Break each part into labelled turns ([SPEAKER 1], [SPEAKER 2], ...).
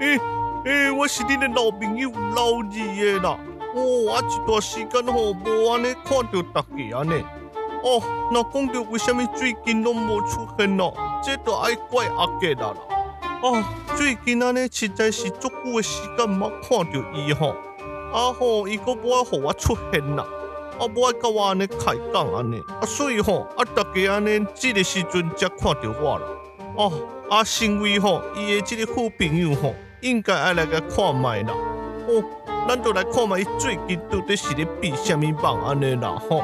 [SPEAKER 1] 诶诶，我是你的老朋友老二的啦。哦，啊，一段时间吼无安尼看到大家安尼。哦，那讲到为什么最近拢无出现咯？这都爱怪阿杰啦。哦，最近安尼实在是足久的时间冇看到伊吼。啊吼，伊个无爱互我出现啦。啊，无爱甲我安尼开讲安尼。啊，所以吼，啊，大家安尼这个时阵才看到我啦。哦，啊，成为吼伊的这个好朋友吼，应该爱来甲看麦啦。哦，咱就来看麦伊最近到底是咧比虾米棒安尼啦吼。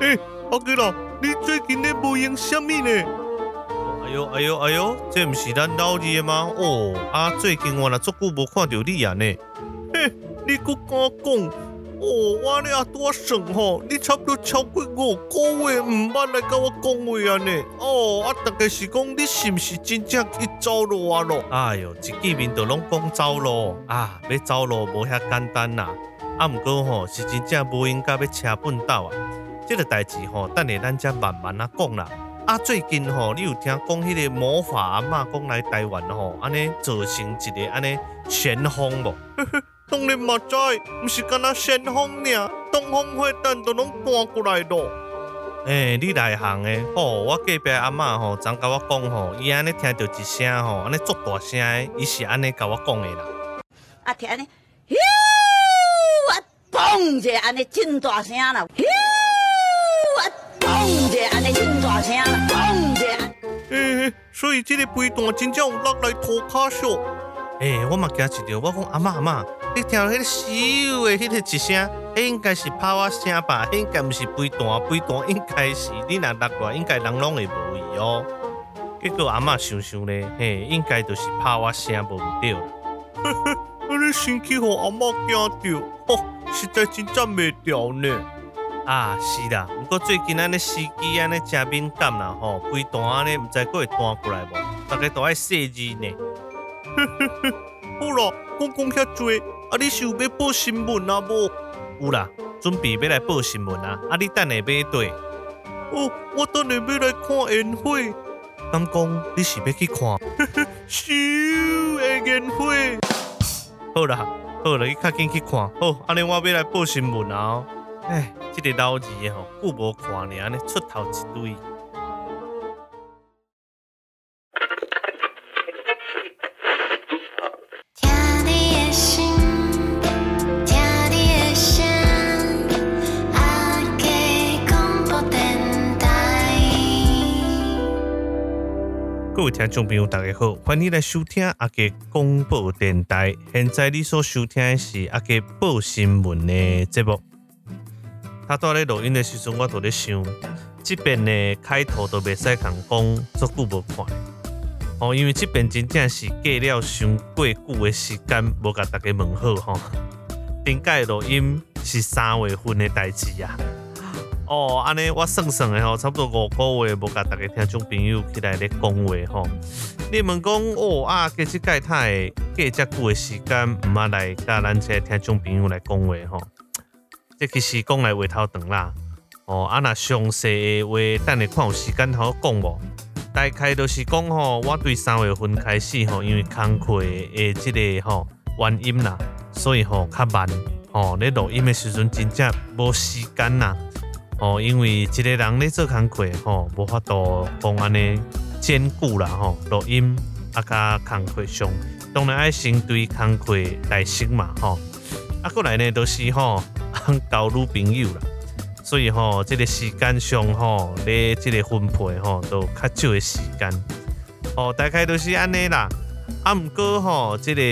[SPEAKER 1] 诶，阿哥啦，你最近咧无用虾米呢？
[SPEAKER 2] 哎哟哎哟哎哟，这毋是咱老二吗？哦，啊，最近我若足久无看到你啊呢。
[SPEAKER 1] 嘿，你搁敢讲？哦，我咧啊多算吼，你差不多超过五个月唔捌来甲我讲话啊呢。哦，啊，大概是讲你是不是真正去走路啊咯？
[SPEAKER 2] 哎呦，一见面就拢讲走路啊，要走路无遐简单呐。啊，毋过吼是真正无应该要车本斗啊。这个代志吼，等下咱再慢慢啊讲啦。啊，最近吼，你有听讲迄个魔法阿嬷讲来台湾吼，安尼造成一个安尼旋风无？
[SPEAKER 1] 当然嘛知，唔是干那旋风尔，东风会等都拢搬过来咯。
[SPEAKER 2] 诶、欸，你内行诶，吼，我隔壁阿嬷吼，昨甲我讲吼，伊安尼听到一声吼，安尼足大声诶，伊是安尼甲我讲诶啦。
[SPEAKER 3] 啊，听安尼，哟，啊，嘣一下安尼真大声啦，哟，啊，嘣一下安尼真大声啦，嘣一下。
[SPEAKER 1] 诶、欸，所以这个飞弹真正有落来涂骹上。
[SPEAKER 2] 诶、欸，我嘛惊一条，我讲阿嬷阿嬷，你听到迄个咻的迄个一声，迄应该是炮啊声吧？迄应该毋是飞弹，飞弹应该是你若落来，应该人拢会无去哦。结果阿嬷想想咧，嘿，应该就是炮啊声无毋对啦。
[SPEAKER 1] 呵 呵，安尼生气，互阿嬷惊着，哦，实在真正袂调呢。
[SPEAKER 2] 啊，是啦，不过最近安尼司机安尼真敏感啦，吼，飞弹安尼毋知佫会弹过来无？大家都爱细字呢。
[SPEAKER 1] 呵呵呵，好啦，讲讲遐多，啊，你是有要报新闻啊无？
[SPEAKER 2] 有啦，准备要来报新闻啊，啊，你等下买对。
[SPEAKER 1] 哦，我等下要来看烟火。
[SPEAKER 2] 敢讲你是要去看？
[SPEAKER 1] 咻的烟火。
[SPEAKER 2] 好啦，好啦，你较紧去看。好，安尼我要来报新闻啊。哎，这个老二吼，久无看呢，安尼出头一堆。各位听众朋友，大家好，欢迎来收听阿杰广播电台。现在你所收听的是阿杰报新闻的节目。他在咧录音的时阵，我都在想，这边的开头都袂使讲讲足久无看哦，因为这边真正是过了上过久的时间，无甲大家问好吼。顶个录音是三月份的代志啊。哦，安尼我算算的吼，差不多五个月无甲大家听众朋友起来咧讲话吼。你们讲哦啊，其实盖太过遮久的时间，毋捌来甲咱这听众朋友来讲话吼。这其实讲来话头长啦。哦，啊若详细的话，等下看有时间好讲无。大概就是讲吼，我对三月份开始吼，因为工课的即个吼原因啦，所以吼较慢。吼，咧录音的时阵真正无时间呐。哦，因为一个人咧做工课，吼，无法度讲安尼兼顾啦，吼，录音啊加工课上，当然爱先对工课来先嘛，吼，啊过来呢都是吼 交女朋友啦，所以吼，这个时间上吼，咧这个分配吼，都较少的时间，哦，大概都是安尼啦，啊，毋过吼，这个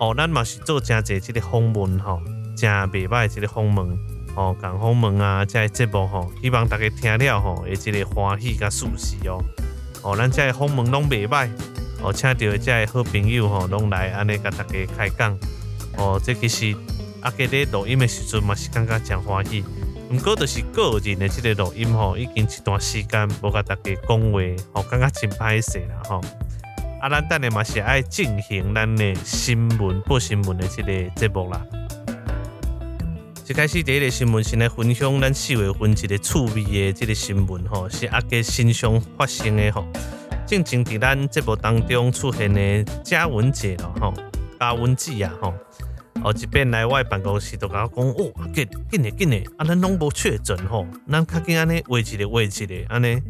[SPEAKER 2] 哦，咱嘛是做真济这个访问吼，真袂歹这个访问。哦，讲访问啊，这个节目吼，希望大家听了吼，会这个欢喜甲舒适哦。哦，咱这个访问拢袂歹，哦，请到这个好朋友吼，拢来安尼甲大家开讲。哦，这其实阿杰咧录音的时阵嘛是感觉真欢喜。毋过就是个人的这个录音吼，已经一段时间无甲大家讲话，哦，感觉真歹势啦吼。啊，咱等下嘛是爱进行咱的新闻报新闻的这个节目啦。一开始第一个新闻是来分享咱四月份一个趣味的这个新闻吼，是阿杰身上发生的吼。正经伫咱节目当中出现的嘉文姐咯吼，嘉文姐啊吼，哦一边来我办公室都甲我讲，哦，紧紧的紧的，啊咱拢无确诊吼，咱较紧安尼话一个话一个安尼，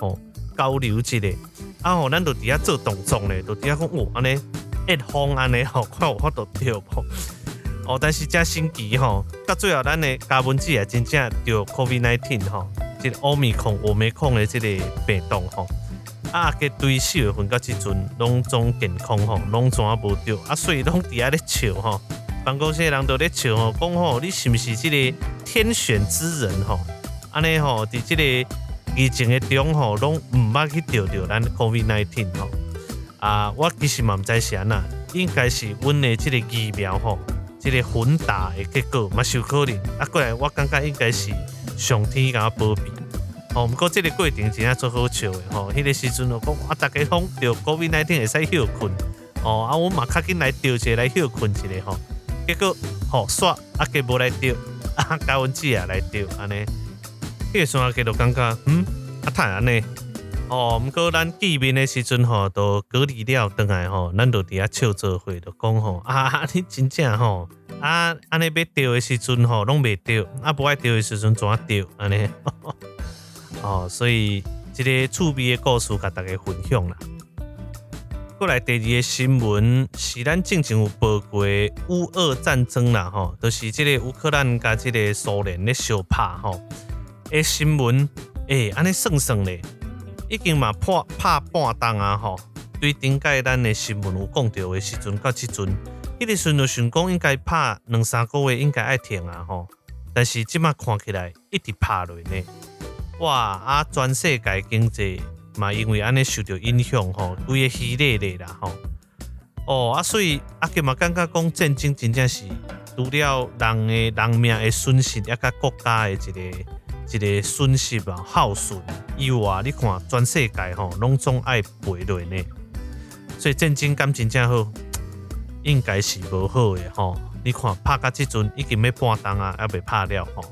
[SPEAKER 2] 哦交流一下，啊吼，咱就伫遐做动作咧，就伫遐讲哦安尼，一方安尼吼，看有法度对无？哦，但是真神奇吼，到最后咱的加文姐也真正得 COVID-19 吼，即个奥密克戎、奥密克戎的即个病毒吼。啊，个对四月份到即阵拢总健康吼，拢总啊无着啊，所以拢伫遐咧笑吼，办公室的人都咧笑吼，讲吼你是毋是即个天选之人吼？安尼吼，伫即个疫情的中吼，拢毋捌去着着咱 COVID-19 吼。啊，我其实嘛毋知是安那，应该是阮的即个疫苗吼，即个混打的结果嘛是有可能。啊，过来我感觉应该是上天甲我保庇。哦，毋过即个过程真正做好笑的吼，迄、那个时阵哦，讲啊，逐个拢着 COVID-19 会使休困，哦，啊，我嘛较紧来着一个来休困一下吼，结果吼煞啊，加无来着，啊，嘉文姐也来着，安尼，迄个时阵啊，加就感觉嗯，啊，太安尼，哦，毋过咱见面的时阵吼，都隔离了，倒来吼，咱就伫遐笑做伙，就讲吼，啊，你真正吼，啊，安尼要着的时阵吼，拢袂着，啊，不爱着的时阵怎啊着，安尼。哦，所以这个趣味的故事，甲大家分享啦。过来第二个新闻是咱之前有报过乌俄战争啦，吼，就是即个乌克兰甲即个苏联咧相拍吼。诶，新闻诶，安尼算算咧，已经嘛破拍半档啊，吼。对顶届咱的新闻有讲到的时阵，到即阵，迄个时阵就想讲应该拍两三个月应该爱停啊，吼。但是即马看起来一直拍落呢。哇！啊，全世界经济嘛，因为安尼受到影响吼，规个稀裂咧啦吼。哦，啊，所以啊，佮嘛感觉讲战争真正是除了人的人命的损失，也甲国家的一个一个损失啊耗损以外，你看全世界吼拢总爱赔落呢。所以战争敢真正好，应该是无好的吼。你看拍到即阵已经要半冬啊，还未拍了吼。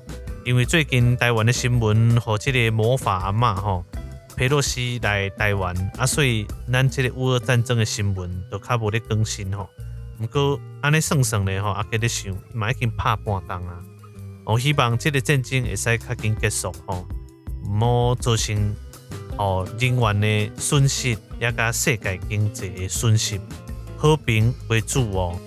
[SPEAKER 2] 因为最近台湾的新闻和即个魔法阿嬷吼，佩洛西来台湾啊，所以咱即个乌俄战争的新闻都较无咧更新吼。不过安尼算算咧吼，阿个咧想，嘛已经拍半冬啊。我希望这个战争会使较紧结束吼，唔好造成哦人员的损失，也甲世界经济的损失，和平为主哦。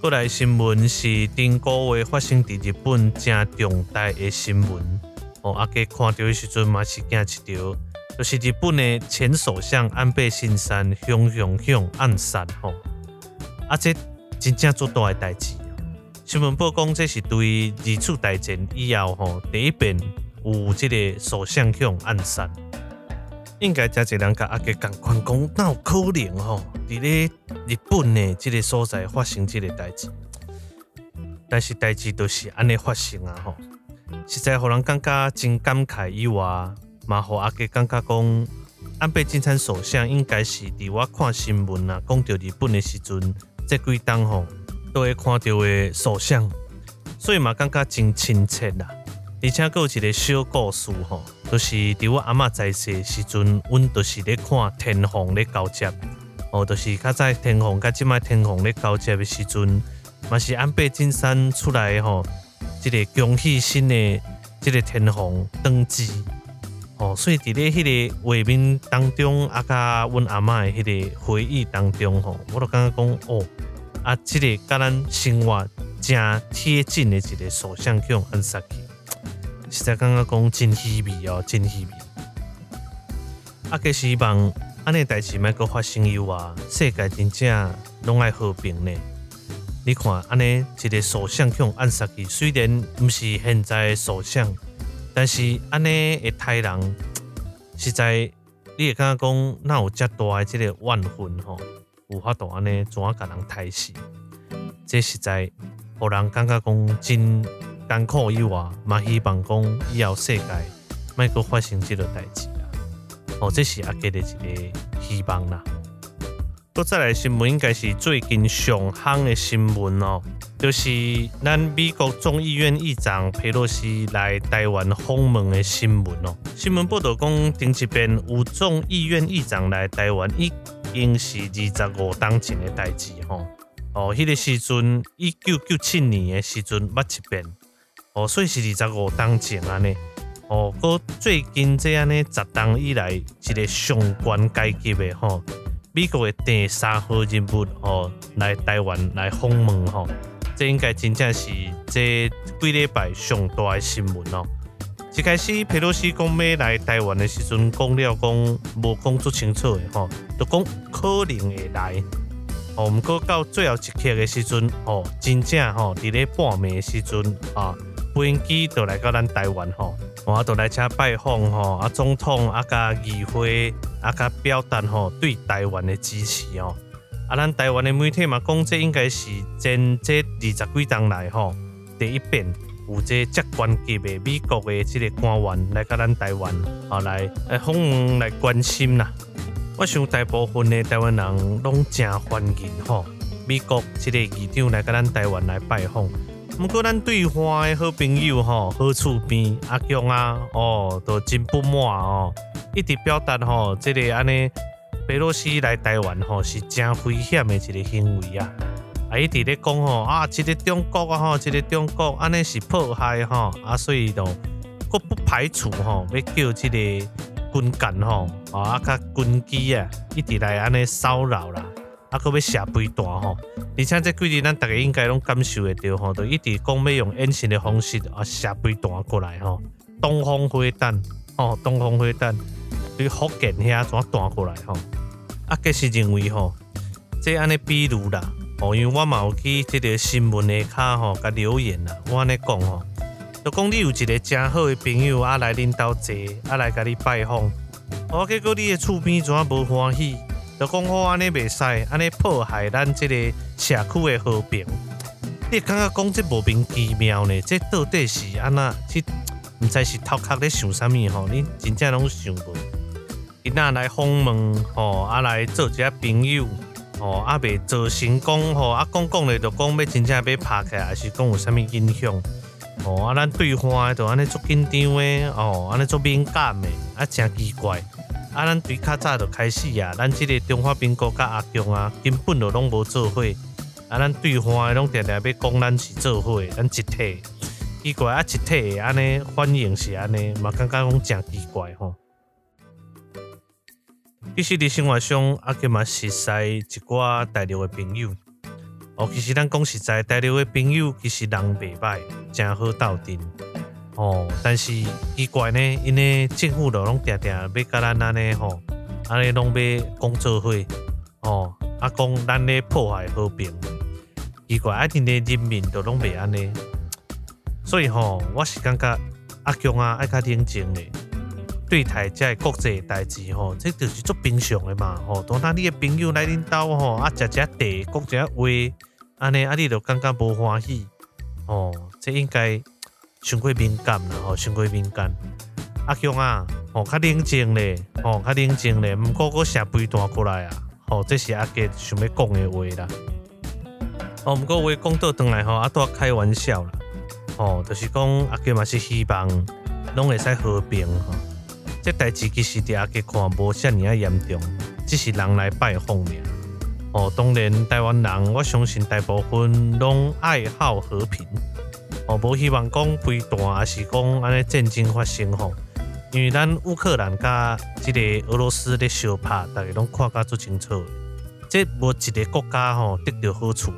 [SPEAKER 2] 过来新闻是顶个月发生伫日本正重大的新闻哦，阿家看到的时阵嘛是惊一条，就是日本的前首相安倍晋三凶凶凶暗杀吼，啊这真正做大的代志。新闻报讲这是对二次大战以后吼第一遍有这个首相雄暗杀。应该真侪人甲阿杰共款讲，那有可能吼？伫咧日本的，即个所在发生即个代志，但是代志都是安尼发生啊吼。实在互人感觉真感慨以外，嘛互阿杰感觉讲，安倍晋三首相应该是伫我看新闻啊，讲到日本的时阵，这几当吼都会看到的首相，所以嘛感觉真亲切啦。而且阁有一个小故事吼，就是伫我阿嬷在世时阵，阮就是咧看天皇咧交接，哦，就是较早天皇甲即摆天皇咧交接的时阵，嘛是安倍晋三出来吼，即个恭喜新的即个天皇登基，哦，所以伫咧迄个画面当中，啊，甲阮阿嬷的迄个回忆当中吼，我都感觉讲哦，啊，即个甲咱生活正贴近的一个首相叫安萨基。实在感觉讲真稀微哦，真稀微。啊，个希望安尼代志莫阁发生以外，世界真正拢爱和平呢。你看安尼一个首相向暗杀去，虽然毋是现在的首相，但是安尼会害人，实在你会感觉讲哪有遮大的这个怨愤吼，有法度安尼怎啊甲人害死？这实在互人感觉讲真。艰苦以外，嘛希望讲以后世界莫阁发生这个代志啦。哦，这是阿杰的一个希望啦。搁再来新闻应该是最近上夯的新闻哦，就是咱美国众议院议长佩洛西来台湾访问的新闻哦。新闻报道讲，顶一遍有众议院议长来台湾，已经是二十五当前的代志吼。哦，迄、个时阵一九九七年的时阵捌一遍，哦，所以是二十五当前安尼。哦，搁最近这样呢，十当以来一个上关阶级的吼。美国的第三号人物哦，来台湾来访问吼，这应该真正是这几礼拜上大的新闻哦。一开始佩洛西讲要来台湾的时阵，讲了讲无讲足清楚的吼，就讲可能会来。哦，毋过到最后一刻的时阵，哦，真正吼，伫咧半暝的时阵啊，飞机就来到咱台湾吼。我都来遮拜访吼，啊总统啊甲议会啊甲表达吼对台湾的支持哦。啊，咱台湾的媒体嘛讲，这应该是前这二十几当来吼第一遍有这接关级的美国的这个官员来到咱台湾啊来来访问来关心啦。我想大部分的台湾人拢真欢迎吼，美国这个议长来到咱台湾来拜访。不过咱对话的好朋友吼，好厝边阿强啊，哦，都真不满哦，一直表达吼，这个安尼，裴洛西来台湾吼是真危险的一个行为啊，啊，一直咧讲吼啊，一个中国啊吼，一个中国安尼是迫害吼，啊，所以都阁不排除吼，要叫这个军舰吼，啊，啊甲军机啊，一直来安尼骚扰啦。啊，阁要射飞弹吼，而且这几日咱大家应该拢感受会到吼，都一直讲要用演习的方式啊射飞弹过来吼，东风飞弹吼，东风飞弹对福建遐怎弹过来吼，啊，计是认为吼，这安尼比如啦，哦，因为我嘛有去这个新闻下骹吼，甲留言啦，我安尼讲吼，就讲你有一个真好的朋友啊来恁兜坐，啊来甲你拜访，哦，结果你的厝边怎无欢喜？就讲好安尼袂使，安尼破坏咱这个社区的和平。你感觉讲这莫名其妙呢？这到底是安那？去毋知是头壳咧想啥物吼？你真正拢想无？今仔来访问吼，啊来做一下朋友吼，啊袂做成功吼，啊讲讲咧就讲要真正要拍起来，还是讲有啥物影响？吼啊，咱对话就安尼足紧张的哦，安尼足敏感的，啊真奇怪。啊，咱对较早就开始啊，咱即个中华民国甲阿强啊，根本就拢无做伙。啊，咱对话拢定定要讲咱是做伙，咱一体。奇怪啊，一体安尼反应是安尼，嘛感觉讲真奇怪吼。其实伫生活上，阿强嘛熟悉一寡大陆的朋友。哦，其实咱讲实在，大陆的朋友其实人袂歹，真好斗阵。哦，但是奇怪呢，因为政府都拢定定要甲咱安尼吼，安尼拢要讲做伙，哦，啊讲咱咧破坏和平，奇怪啊，因为人民都拢袂安尼，所以吼，我是感觉阿强啊爱较冷静咧，对待这国际代志吼，这就是足平常的嘛，吼，当那你的朋友来恁兜吼，啊食食茶，讲一下话，安尼啊你就感觉无欢喜，哦，这应该。伤过敏感啦，吼，伤过敏感。阿强啊，吼，较冷静咧，吼，较冷静咧，毋过阁射飞弹过来啊，吼，这是阿杰想要讲的话啦。哦，毋过话讲倒转来吼，阿多开玩笑啦，吼，就是讲阿杰嘛是希望拢会使和平吼。这代志其实伫阿杰看无遮尔啊严重，只是人来拜访尔。哦，当然台湾人，我相信大部分拢爱好和平。哦，无希望讲飞弹，还是讲安尼战争发生吼。因为咱乌克兰甲即个俄罗斯咧相拍，大家拢看甲足清楚。这无一个国家吼得到好处的，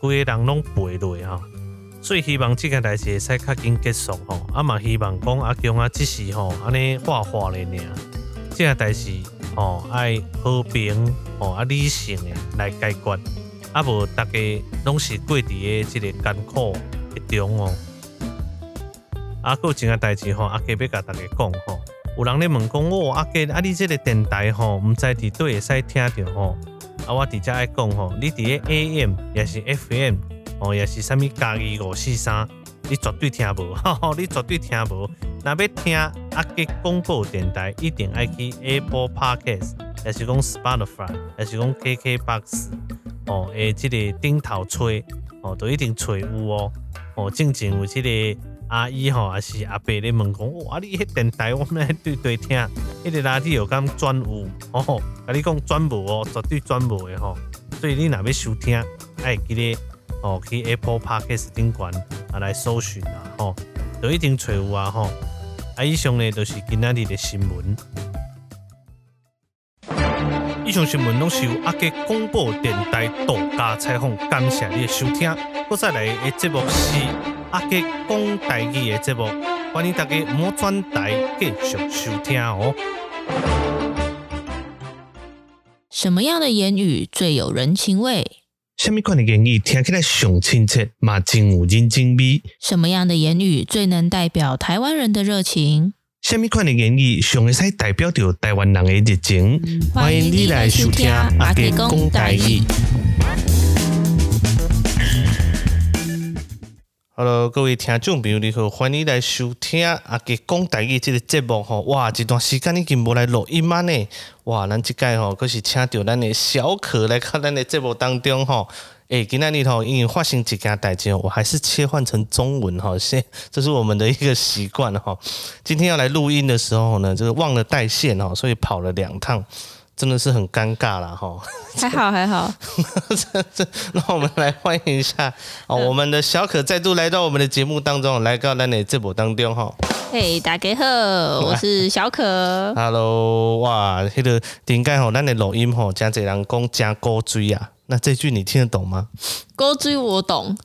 [SPEAKER 2] 规个人拢赔落吼。最希望即件代志会使较紧结束吼。啊嘛希望讲阿强啊，只是吼安尼画画咧尔。即个代志吼爱和平吼啊理性诶来解决，啊无大家拢是过伫诶即个艰苦。中哦，啊，阁有一件代志吼，阿杰要甲大家讲吼，有人咧问讲哦，阿杰啊，你即个电台吼，毋知伫对会使听着吼，啊，我直接爱讲吼，你伫诶 AM 也是 FM 哦，也是啥物嘉义五四三，你绝对听无，吼吼你绝对听无。若要听阿杰广播电台，一定爱去 Apple Podcast 还是讲 Spotify，还是讲 KKBox，哦，诶，即个顶头吹，哦，都一定吹有哦，哦，正正有即个阿姨吼，也是阿伯咧问讲，哇，你迄电台我们来对对听，迄个垃圾有讲转有，哦，甲你讲转无哦，绝对转无的吼，所以你若要收听，爱记咧哦，去 Apple Podcast 顶管啊来搜寻啦，吼，都一定找有啊，吼，啊，以上呢都是今仔日的新闻。以上新闻拢是由阿捷广播电台独家采访，感谢你的收听。再来的节目是阿捷讲台语的节目，欢迎大家唔好转台继续收听哦。
[SPEAKER 4] 什么样的言语最有人情味？
[SPEAKER 2] 什么款的言语听起来上亲切，嘛真有人情味？
[SPEAKER 4] 什么样的言语最能代表台湾人的热情？
[SPEAKER 2] 什么款的言语上会使代表着台湾人的热情？欢迎你来收听阿杰讲台语。Hello，各位听众朋友，你好，欢迎来收听阿杰讲台语这个节目吼。哇，一段时间已经无来录音嘛呢？哇，咱这届吼，可是请到咱的小可来看咱的节目当中吼。诶，今天里头因为发生一件代志，我还是切换成中文哈，先，这是我们的一个习惯哈。今天要来录音的时候呢，就是忘了带线哈，所以跑了两趟，真的是很尴尬了哈。
[SPEAKER 4] 还好还好，
[SPEAKER 2] 这这，那我们来欢迎一下哦，我们的小可再度来到我们的节目当中，来到咱的节目当中哈。
[SPEAKER 4] 嘿，大家好，我是小可。
[SPEAKER 2] Hello，哇，那个顶盖吼，咱的录音吼，真侪人讲真古锥啊。那这句你听得懂吗？
[SPEAKER 4] 勾追我懂，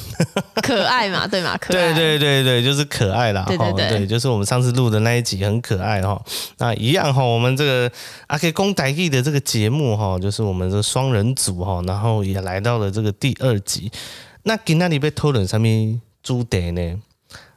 [SPEAKER 4] 可爱嘛，对嘛？可爱，
[SPEAKER 2] 对对对对，就是可爱啦。
[SPEAKER 4] 对对对，
[SPEAKER 2] 对，就是我们上次录的那一集很可爱哈。那一样哈，我们这个阿捷讲台语的这个节目哈，就是我们的双人组哈，然后也来到了这个第二集。那今天你被讨论上面主题呢？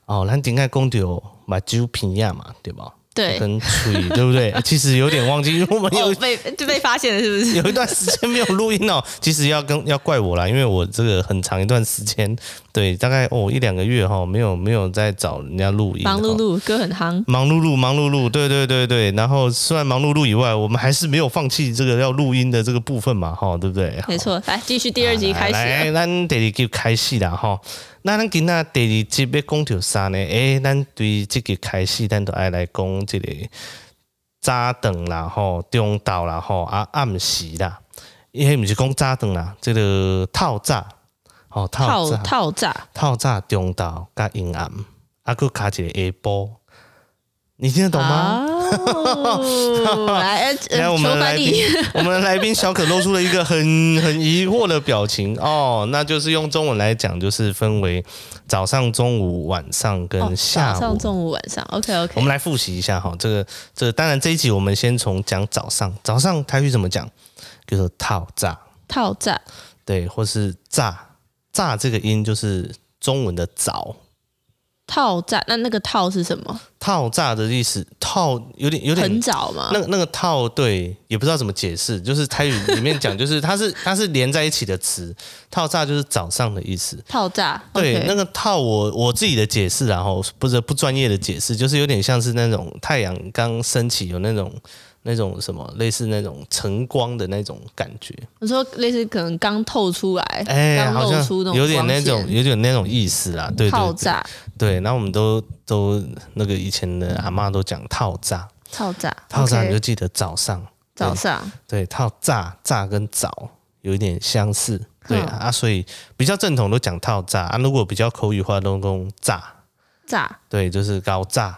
[SPEAKER 2] 哦，咱顶下讲到目睭鼻呀嘛，对吧？
[SPEAKER 4] 对，
[SPEAKER 2] 跟吹，对不对？其实有点忘记，因为我们有、哦、
[SPEAKER 4] 被就被发现了，是不是？
[SPEAKER 2] 有一段时间没有录音哦。其实要跟要怪我啦，因为我这个很长一段时间，对，大概哦一两个月哈，没有没有在找人家录音。
[SPEAKER 4] 忙碌碌，歌很夯。
[SPEAKER 2] 忙碌碌，忙碌碌，对对对对。然后虽然忙碌碌以外，我们还是没有放弃这个要录音的这个部分嘛，哈，对不对？
[SPEAKER 4] 没错，来继续第二集开始。
[SPEAKER 2] 来，咱第二集开戏啦，哈。那咱今仔第二集要讲条啥呢？诶、欸，咱对即个开始，咱都爱来讲这个早顿啦，吼，中昼啦，吼，啊暗时啦，因为不是讲早顿啦，这个透早，吼，透早，
[SPEAKER 4] 透早，
[SPEAKER 2] 透早，中昼甲阴暗，啊，搁加一个下晡。你听得懂吗？
[SPEAKER 4] 哦、来，
[SPEAKER 2] 来，我们来宾，我们的来宾小可露出了一个很很疑惑的表情哦，那就是用中文来讲，就是分为早上、中午、晚上跟下午。
[SPEAKER 4] 早上、中午、晚上，OK OK。
[SPEAKER 2] 我们来复习一下哈，这个这个、当然这一集我们先从讲早上，早上台语怎么讲？叫做套炸，
[SPEAKER 4] 套炸，
[SPEAKER 2] 对，或是炸炸这个音就是中文的早。
[SPEAKER 4] 透早，那那个套是什么？
[SPEAKER 2] 套炸的意思，套有点有点
[SPEAKER 4] 很早嘛？
[SPEAKER 2] 那个那个套对，也不知道怎么解释，就是台语里面讲，就是它是 它是连在一起的词，套炸就是早上的意思。
[SPEAKER 4] 套炸，
[SPEAKER 2] 对
[SPEAKER 4] ，okay
[SPEAKER 2] 那个套我我自己的解释，然后不是不专业的解释，就是有点像是那种太阳刚升起有那种。那种什么类似那种晨光的那种感觉，
[SPEAKER 4] 我说类似可能刚透出来，
[SPEAKER 2] 哎、欸，
[SPEAKER 4] 刚露出那种
[SPEAKER 2] 有点那种有点那种意思啦，对
[SPEAKER 4] 对对，
[SPEAKER 2] 对，然后我们都都那个以前的阿妈都讲套炸，
[SPEAKER 4] 套炸
[SPEAKER 2] 套炸你就记得早上，
[SPEAKER 4] 早上，
[SPEAKER 2] 对，套炸炸跟早有一点相似，对啊，啊，所以比较正统都讲套炸啊，如果比较口语化都讲炸。
[SPEAKER 4] 炸，
[SPEAKER 2] 对，就是高早。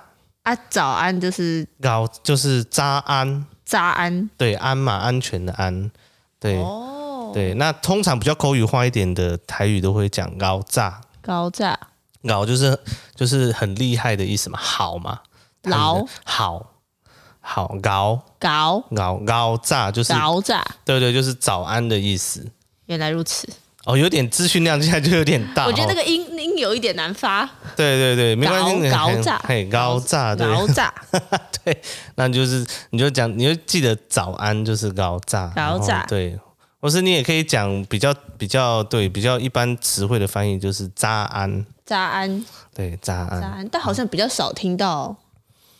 [SPEAKER 4] 啊，早安就是
[SPEAKER 2] 早，就是扎安，
[SPEAKER 4] 扎安，
[SPEAKER 2] 对，安嘛，安全的安，对，
[SPEAKER 4] 哦，
[SPEAKER 2] 对，那通常比较口语化一点的台语都会讲高炸，
[SPEAKER 4] 高炸，
[SPEAKER 2] 高就是就是很厉害的意思嘛，好嘛，
[SPEAKER 4] 老
[SPEAKER 2] 好，好高
[SPEAKER 4] 高
[SPEAKER 2] 高高炸就是
[SPEAKER 4] 高炸，
[SPEAKER 2] 对对，就是早安的意思。
[SPEAKER 4] 原来如此。
[SPEAKER 2] 哦，有点资讯量，现在就有点大。
[SPEAKER 4] 我觉得那个音音有一点难发。
[SPEAKER 2] 对对对，没关系。
[SPEAKER 4] 高炸，
[SPEAKER 2] 嘿，高炸，对。
[SPEAKER 4] 高炸，
[SPEAKER 2] 对，那就是你就讲，你就记得早安就是高炸。
[SPEAKER 4] 高炸，
[SPEAKER 2] 对。或是你也可以讲比较比较对比较一般词汇的翻译，就是扎安。
[SPEAKER 4] 扎安。
[SPEAKER 2] 对，扎安。
[SPEAKER 4] 扎安，但好像比较少听到。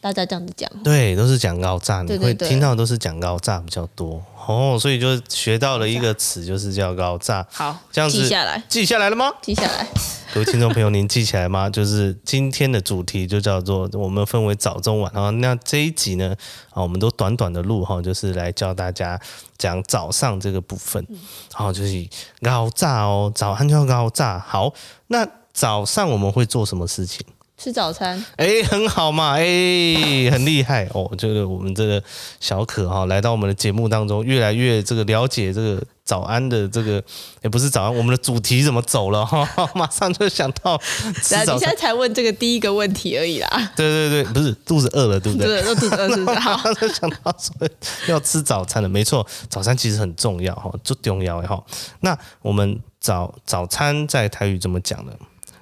[SPEAKER 4] 大家这样子讲。
[SPEAKER 2] 对，都是讲高炸，你会听到都是讲高炸比较多哦，所以就学到了一个词，就是叫高炸。
[SPEAKER 4] 好，
[SPEAKER 2] 这样子
[SPEAKER 4] 记下来，
[SPEAKER 2] 记下来了吗？
[SPEAKER 4] 记下来。
[SPEAKER 2] 各位听众朋友，您记起来吗？就是今天的主题就叫做我们分为早中晚啊。那这一集呢，啊，我们都短短的录哈，就是来教大家讲早上这个部分。好，就是高炸哦，早安就要高炸。好，那早上我们会做什么事情？
[SPEAKER 4] 吃早餐，
[SPEAKER 2] 哎，很好嘛，哎，很厉害哦。这个我们这个小可哈来到我们的节目当中，越来越这个了解这个早安的这个，也不是早安，我们的主题怎么走了 哈？马上就想到吃早餐。
[SPEAKER 4] 你现在才问这个第一个问题而已啦。
[SPEAKER 2] 对对对，不是肚子饿了，对不对？
[SPEAKER 4] 对，都肚子饿是不是？好，
[SPEAKER 2] 就想到说要吃早餐了，没错，早餐其实很重要哈，最重要哈。那我们早早餐在台语怎么讲呢？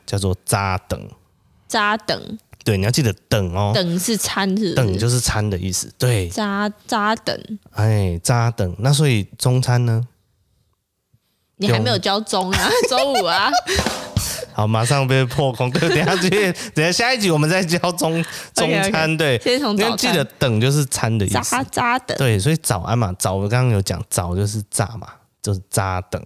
[SPEAKER 2] 叫做早顿。
[SPEAKER 4] 扎等，
[SPEAKER 2] 对，你要记得等哦。
[SPEAKER 4] 等是餐是，是，
[SPEAKER 2] 等就是餐的意思。对，
[SPEAKER 4] 扎扎等，
[SPEAKER 2] 哎，扎等。那所以中餐呢？
[SPEAKER 4] 你还没有教中啊？周五啊？
[SPEAKER 2] 好，马上被破功。对，等下去，等下下一集我们再教中 中餐。Okay, okay. 对，
[SPEAKER 4] 先从早餐。
[SPEAKER 2] 要记得等就是餐的意思。
[SPEAKER 4] 扎扎等。
[SPEAKER 2] 对，所以早安嘛，早我刚刚有讲，早就是炸嘛，就是扎等。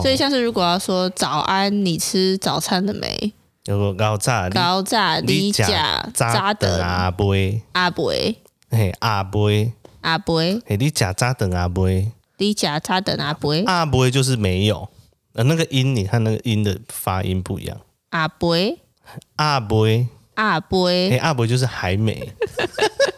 [SPEAKER 4] 所以，像是如果要说早安，你吃早餐了没？
[SPEAKER 2] 有个高炸，
[SPEAKER 4] 高炸，你假炸等
[SPEAKER 2] 阿杯，
[SPEAKER 4] 阿杯，
[SPEAKER 2] 嘿阿杯，
[SPEAKER 4] 阿杯，
[SPEAKER 2] 嘿你假炸等阿杯，
[SPEAKER 4] 你假炸等阿杯，
[SPEAKER 2] 阿杯就是没有，呃那个音你看那个音的发音不一样，
[SPEAKER 4] 阿杯，
[SPEAKER 2] 阿杯，
[SPEAKER 4] 阿杯，
[SPEAKER 2] 嘿阿杯就是还没。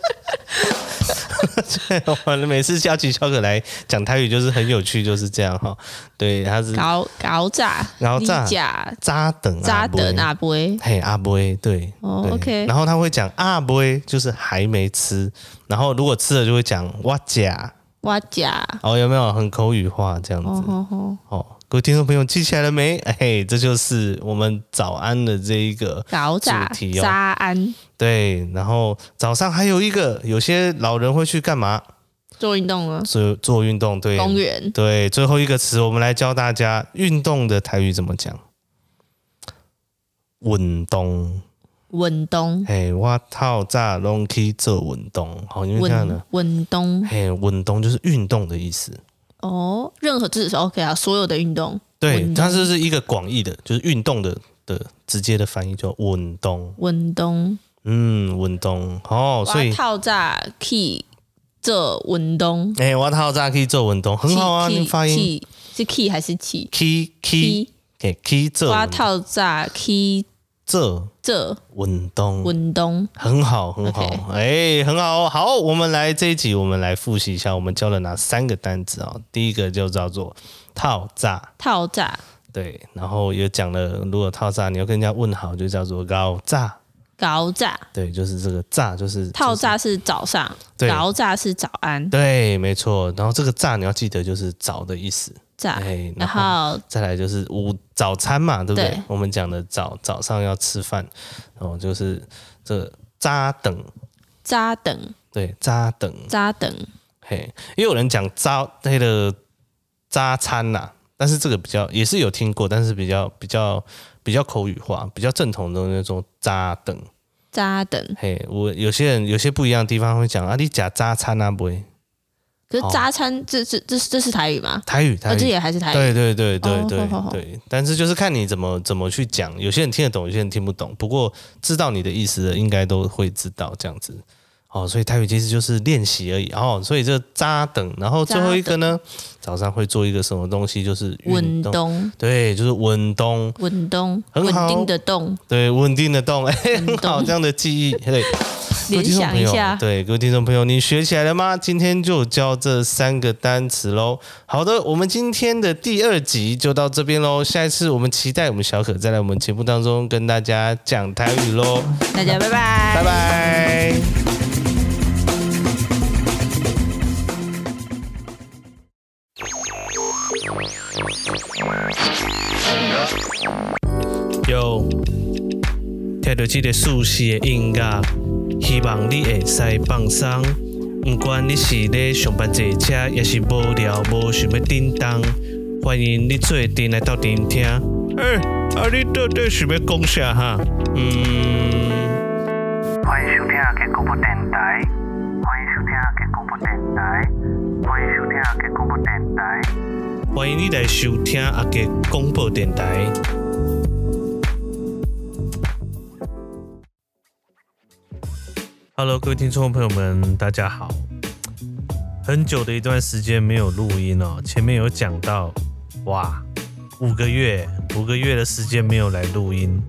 [SPEAKER 2] 我每次叫起小可来讲台语，就是很有趣，就是这样哈。对，他是
[SPEAKER 4] 高高炸，
[SPEAKER 2] 高炸炸等
[SPEAKER 4] 炸等阿伯，
[SPEAKER 2] 嘿阿伯，对，
[SPEAKER 4] 哦，OK。
[SPEAKER 2] 然后他会讲阿伯，就是还没吃。然后如果吃了，就会讲哇假
[SPEAKER 4] 哇假。
[SPEAKER 2] 哦，有没有很口语化这样子？哦。各位听众朋友记起来了没？哎，这就是我们早安的这一个主题哦。早
[SPEAKER 4] 安。
[SPEAKER 2] 对，然后早上还有一个，有些老人会去干嘛？
[SPEAKER 4] 做运动啊。
[SPEAKER 2] 做做运动，对。
[SPEAKER 4] 公园。
[SPEAKER 2] 对，最后一个词，我们来教大家运动的台语怎么讲。运动。
[SPEAKER 4] 运动。
[SPEAKER 2] 嘿，我透早拢去做运动，好，你们看呢？
[SPEAKER 4] 运动。
[SPEAKER 2] 嘿，运动就是运动的意思。
[SPEAKER 4] 哦，任何知识 OK 啊，所有的运动，
[SPEAKER 2] 对，它是是一个广义的，就是运动的的直接的翻译叫运动，
[SPEAKER 4] 运动，
[SPEAKER 2] 嗯，运动，哦，所以
[SPEAKER 4] 套炸 key 做运动，
[SPEAKER 2] 哎、欸，我透早去做运动，很好啊，你发音。
[SPEAKER 4] 是 key 还是气
[SPEAKER 2] ？key key，给 key 做，
[SPEAKER 4] 我透早去。
[SPEAKER 2] 这
[SPEAKER 4] 这
[SPEAKER 2] 运动。
[SPEAKER 4] 运动。
[SPEAKER 2] 很好很好，哎很好好，我们来这一集，我们来复习一下，我们教了哪三个单词啊？第一个就叫做套炸，
[SPEAKER 4] 套炸，
[SPEAKER 2] 对，然后也讲了，如果套炸，你要跟人家问好，就叫做高炸，
[SPEAKER 4] 高炸，
[SPEAKER 2] 对，就是这个炸，就是
[SPEAKER 4] 套炸是早上，
[SPEAKER 2] 对。
[SPEAKER 4] 高炸是早安，
[SPEAKER 2] 对，没错，然后这个炸你要记得就是早的意思。
[SPEAKER 4] 炸，然后
[SPEAKER 2] 再来就是午早餐嘛，对不对？
[SPEAKER 4] 对。
[SPEAKER 2] 我们讲的早早上要吃饭，然后，就是这个早顿，
[SPEAKER 4] 早顿，
[SPEAKER 2] 对，扎等，
[SPEAKER 4] 扎等，
[SPEAKER 2] 嘿，也有人讲扎那个扎餐呐，但是这个比较也是有听过，但是比较比较比较口语化，比较正统的那种扎等，
[SPEAKER 4] 扎等，
[SPEAKER 2] 嘿，我有些人有些不一样的地方会讲啊，你讲扎餐啊不会？
[SPEAKER 4] 可是扎餐，这这这这是台语吗？
[SPEAKER 2] 台语，台语，
[SPEAKER 4] 这也还是台语。
[SPEAKER 2] 对对对对对对。但是就是看你怎么怎么去讲，有些人听得懂，有些人听不懂。不过知道你的意思的，应该都会知道这样子。哦，所以台语其实就是练习而已。哦，所以这扎等，然后最后一个呢，早上会做一个什么东西，就是运动。对，就是稳动。稳动。很好。稳定的动。对，稳定的动。哎，很好，这样的记忆。对。
[SPEAKER 4] 联想一下，
[SPEAKER 2] 对各位听众朋友，你学起来了吗？今天就教这三个单词喽。好的，我们今天的第二集就到这边喽。下一次我们期待我们小可再来我们节目当中跟大家讲台语喽。
[SPEAKER 4] 大家拜拜，
[SPEAKER 2] 拜拜。到这个熟悉的音乐。希望你会使放松，不管你是咧上班坐车，也是无聊无想要叮当，欢迎你做阵来到阵听。哎，啊你到底想要讲啥哈？嗯，欢迎收听。
[SPEAKER 5] 阿捷广播电台，欢迎收听阿捷广播电台，欢迎收听阿捷广播电台，
[SPEAKER 2] 欢迎你来收听阿捷广播电台。Hello，各位听众朋友们，大家好。很久的一段时间没有录音哦，前面有讲到，哇，五个月，五个月的时间没有来录音。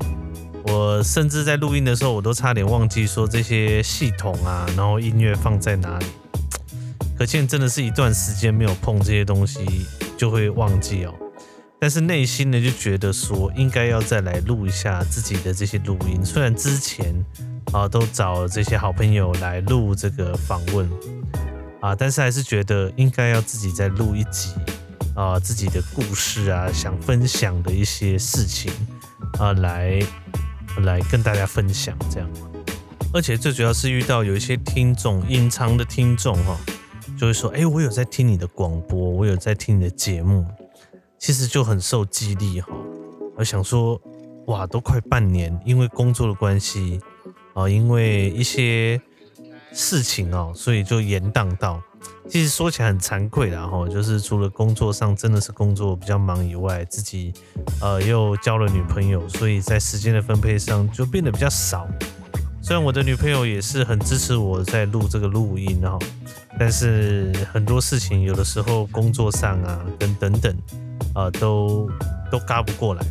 [SPEAKER 2] 我甚至在录音的时候，我都差点忘记说这些系统啊，然后音乐放在哪里。可见真的是一段时间没有碰这些东西，就会忘记哦。但是内心呢，就觉得说应该要再来录一下自己的这些录音。虽然之前啊都找这些好朋友来录这个访问啊，但是还是觉得应该要自己再录一集啊，自己的故事啊，想分享的一些事情啊来。来跟大家分享这样，而且最主要是遇到有一些听众，隐藏的听众哈，就会说：“哎，我有在听你的广播，我有在听你的节目。”其实就很受激励哈。我想说，哇，都快半年，因为工作的关系啊，因为一些事情哦，所以就延宕到。其实说起来很惭愧的哈，就是除了工作上真的是工作比较忙以外，自己呃又交了女朋友，所以在时间的分配上就变得比较少。虽然我的女朋友也是很支持我在录这个录音哈，但是很多事情有的时候工作上啊跟等等啊、都都嘎不过来，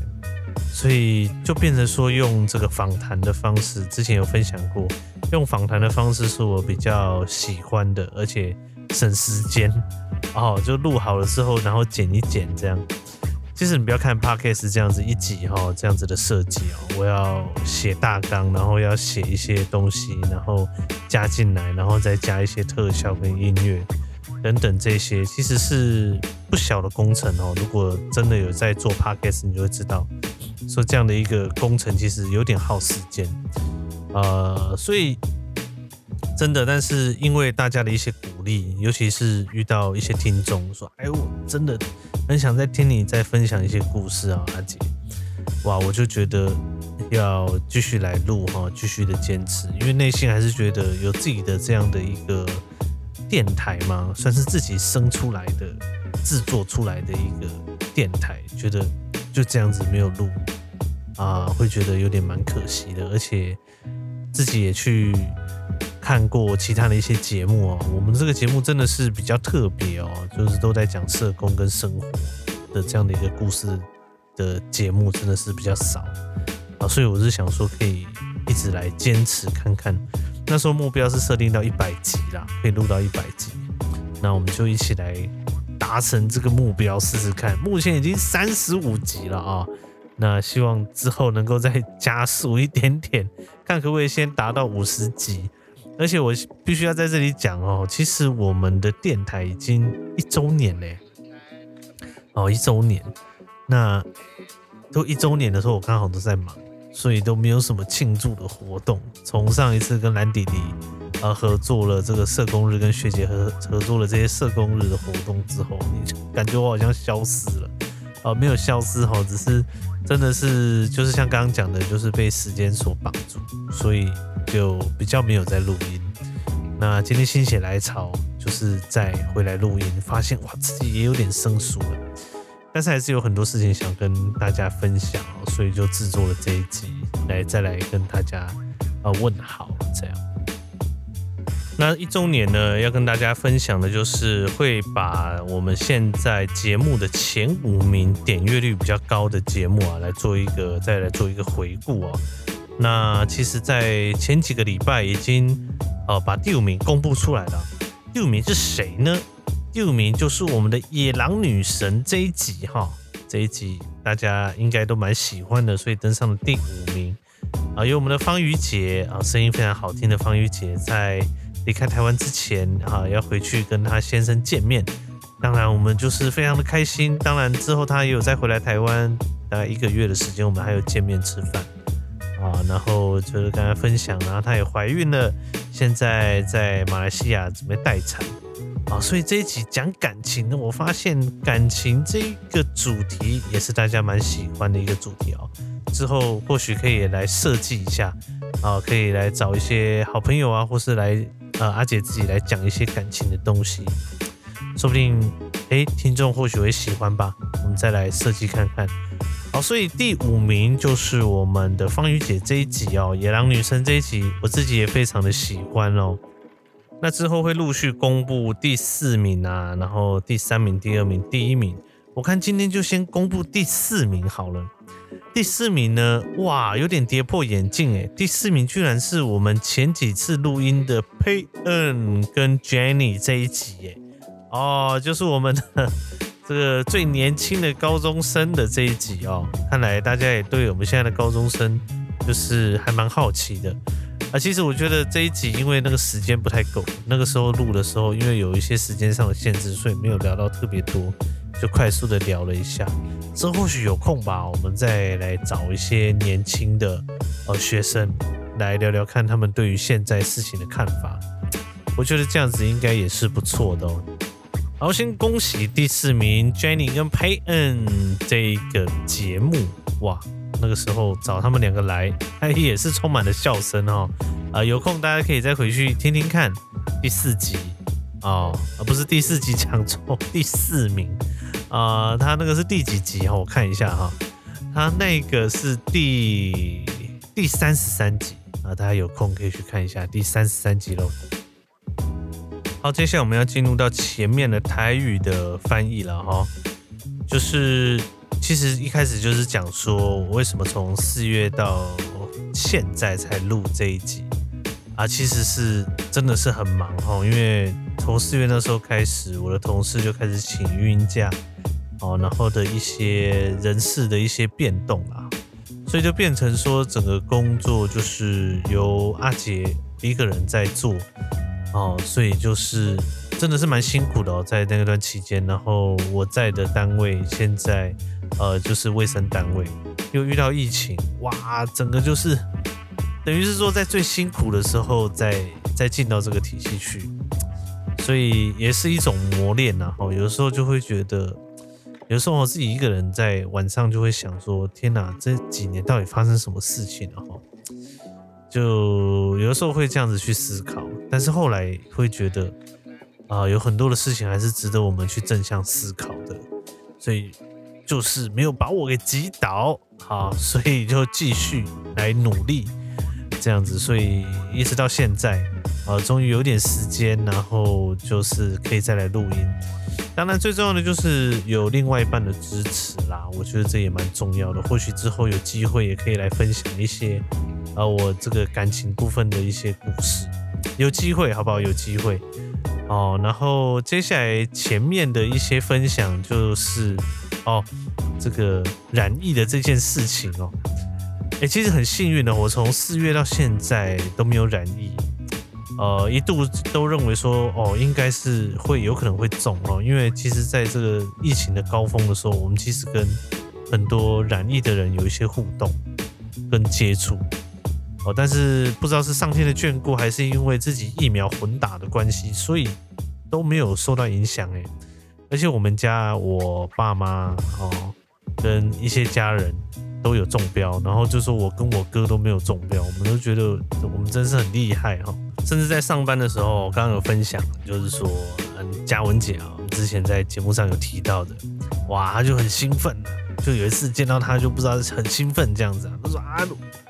[SPEAKER 2] 所以就变成说用这个访谈的方式，之前有分享过，用访谈的方式是我比较喜欢的，而且。省时间哦，就录好了之后，然后剪一剪这样。其实你不要看 Podcast 这样子一集哈，这样子的设计哦，我要写大纲，然后要写一些东西，然后加进来，然后再加一些特效跟音乐等等这些，其实是不小的工程哦。如果真的有在做 Podcast，你就会知道，说这样的一个工程其实有点耗时间，呃，所以。真的，但是因为大家的一些鼓励，尤其是遇到一些听众说：“哎，我真的很想再听你再分享一些故事啊，阿杰。”哇，我就觉得要继续来录哈，继续的坚持，因为内心还是觉得有自己的这样的一个电台嘛，算是自己生出来的、制作出来的一个电台，觉得就这样子没有录啊，会觉得有点蛮可惜的，而且自己也去。看过其他的一些节目哦，我们这个节目真的是比较特别哦，就是都在讲社工跟生活的这样的一个故事的节目，真的是比较少啊，所以我是想说可以一直来坚持看看。那时候目标是设定到一百集啦，可以录到一百集，那我们就一起来达成这个目标试试看。目前已经三十五集了啊，那希望之后能够再加速一点点，看可不可以先达到五十集。而且我必须要在这里讲哦，其实我们的电台已经一周年嘞，哦，一周年，那都一周年的时候，我刚好都在忙，所以都没有什么庆祝的活动。从上一次跟蓝弟弟呃合作了这个社工日，跟学姐合合作了这些社工日的活动之后，你感觉我好像消失了，啊，没有消失哈，只是真的是就是像刚刚讲的，就是被时间所绑住，所以。就比较没有在录音，那今天心血来潮，就是再回来录音，发现哇自己也有点生疏了，但是还是有很多事情想跟大家分享，所以就制作了这一集来再来跟大家啊问好这样。那一周年呢，要跟大家分享的就是会把我们现在节目的前五名点阅率比较高的节目啊，来做一个再来做一个回顾哦。那其实，在前几个礼拜已经，呃，把第五名公布出来了。第五名是谁呢？第五名就是我们的野狼女神这一集哈，这一集大家应该都蛮喜欢的，所以登上了第五名。啊，有我们的方瑜姐啊，声音非常好听的方瑜姐，在离开台湾之前啊，要回去跟她先生见面。当然，我们就是非常的开心。当然之后她也有再回来台湾，大概一个月的时间，我们还有见面吃饭。啊，然后就是跟他分享，然后她也怀孕了，现在在马来西亚准备待产啊，所以这一集讲感情呢，我发现感情这一个主题也是大家蛮喜欢的一个主题哦。之后或许可以来设计一下，啊，可以来找一些好朋友啊，或是来呃阿姐自己来讲一些感情的东西，说不定哎听众或许会喜欢吧。我们再来设计看看。好，所以第五名就是我们的芳瑜姐这一集哦，野狼女生这一集，我自己也非常的喜欢哦。那之后会陆续公布第四名啊，然后第三名、第二名、第一名。我看今天就先公布第四名好了。第四名呢，哇，有点跌破眼镜诶。第四名居然是我们前几次录音的佩恩跟 Jenny 这一集诶。哦，就是我们的。这个最年轻的高中生的这一集哦，看来大家也对我们现在的高中生就是还蛮好奇的啊。其实我觉得这一集因为那个时间不太够，那个时候录的时候，因为有一些时间上的限制，所以没有聊到特别多，就快速的聊了一下。这或许有空吧，我们再来找一些年轻的呃学生来聊聊看他们对于现在事情的看法。我觉得这样子应该也是不错的哦。好，先恭喜第四名 Jenny 跟 Payne 这一个节目哇！那个时候找他们两个来，他也是充满了笑声哦。啊、有空大家可以再回去听听看第四集哦，而、呃、不是第四集讲错，第四名啊、他那个是第几集哈？我看一下哈，他那个是第第三十三集啊、大家有空可以去看一下第三十三集喽。好，接下来我们要进入到前面的台语的翻译了哈，就是其实一开始就是讲说我为什么从四月到现在才录这一集啊，其实是真的是很忙哈，因为从四月那时候开始，我的同事就开始请孕假哦，然后的一些人事的一些变动啊，所以就变成说整个工作就是由阿杰一个人在做。哦，所以就是真的是蛮辛苦的哦，在那段期间，然后我在的单位现在呃就是卫生单位，又遇到疫情，哇，整个就是等于是说在最辛苦的时候再再进到这个体系去，所以也是一种磨练呐。哦，有时候就会觉得，有时候我自己一个人在晚上就会想说，天哪，这几年到底发生什么事情了哈？就有的时候会这样子去思考，但是后来会觉得啊、有很多的事情还是值得我们去正向思考的，所以就是没有把我给击倒好，所以就继续来努力这样子，所以一直到现在啊，终于有点时间，然后就是可以再来录音。当然最重要的就是有另外一半的支持啦，我觉得这也蛮重要的。或许之后有机会也可以来分享一些。啊，我这个感情部分的一些故事，有机会好不好？有机会哦。然后接下来前面的一些分享就是哦，这个染疫的这件事情哦，哎，其实很幸运的，我从四月到现在都没有染疫，呃，一度都认为说哦，应该是会有可能会中哦，因为其实在这个疫情的高峰的时候，我们其实跟很多染疫的人有一些互动跟接触。哦，但是不知道是上天的眷顾，还是因为自己疫苗混打的关系，所以都没有受到影响诶。而且我们家我爸妈哦，跟一些家人都有中标，然后就说我跟我哥都没有中标，我们都觉得我们真是很厉害哈。甚至在上班的时候，刚刚有分享，就是说嗯，嘉文姐啊，之前在节目上有提到的，哇，就很兴奋。就有一次见到他，就不知道很兴奋这样子啊。他说啊，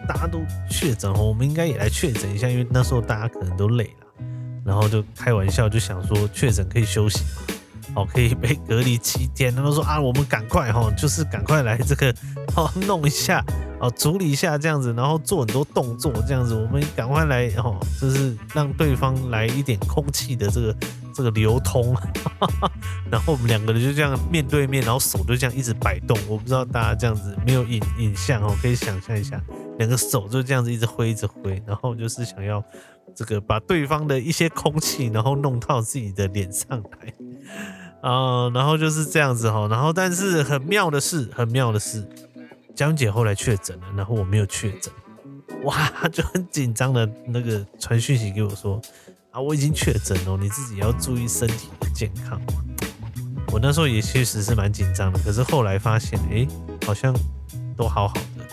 [SPEAKER 2] 大家都确诊，我们应该也来确诊一下，因为那时候大家可能都累了，然后就开玩笑就想说确诊可以休息，哦，可以被隔离七天。他们说啊，我们赶快哈，就是赶快来这个哦弄一下哦，处理一下这样子，然后做很多动作这样子，我们赶快来哦，就是让对方来一点空气的这个。这个流通，然后我们两个人就这样面对面，然后手就这样一直摆动。我不知道大家这样子没有影影像哦，可以想象一下，两个手就这样子一直挥，一直挥，然后就是想要这个把对方的一些空气，然后弄到自己的脸上来嗯，然后就是这样子哈。然后但是很妙的是，很妙的是，江姐后来确诊了，然后我没有确诊，哇，就很紧张的那个传讯息给我说。啊，我已经确诊了，你自己要注意身体的健康。我那时候也确实是蛮紧张的，可是后来发现，哎，好像都好好的，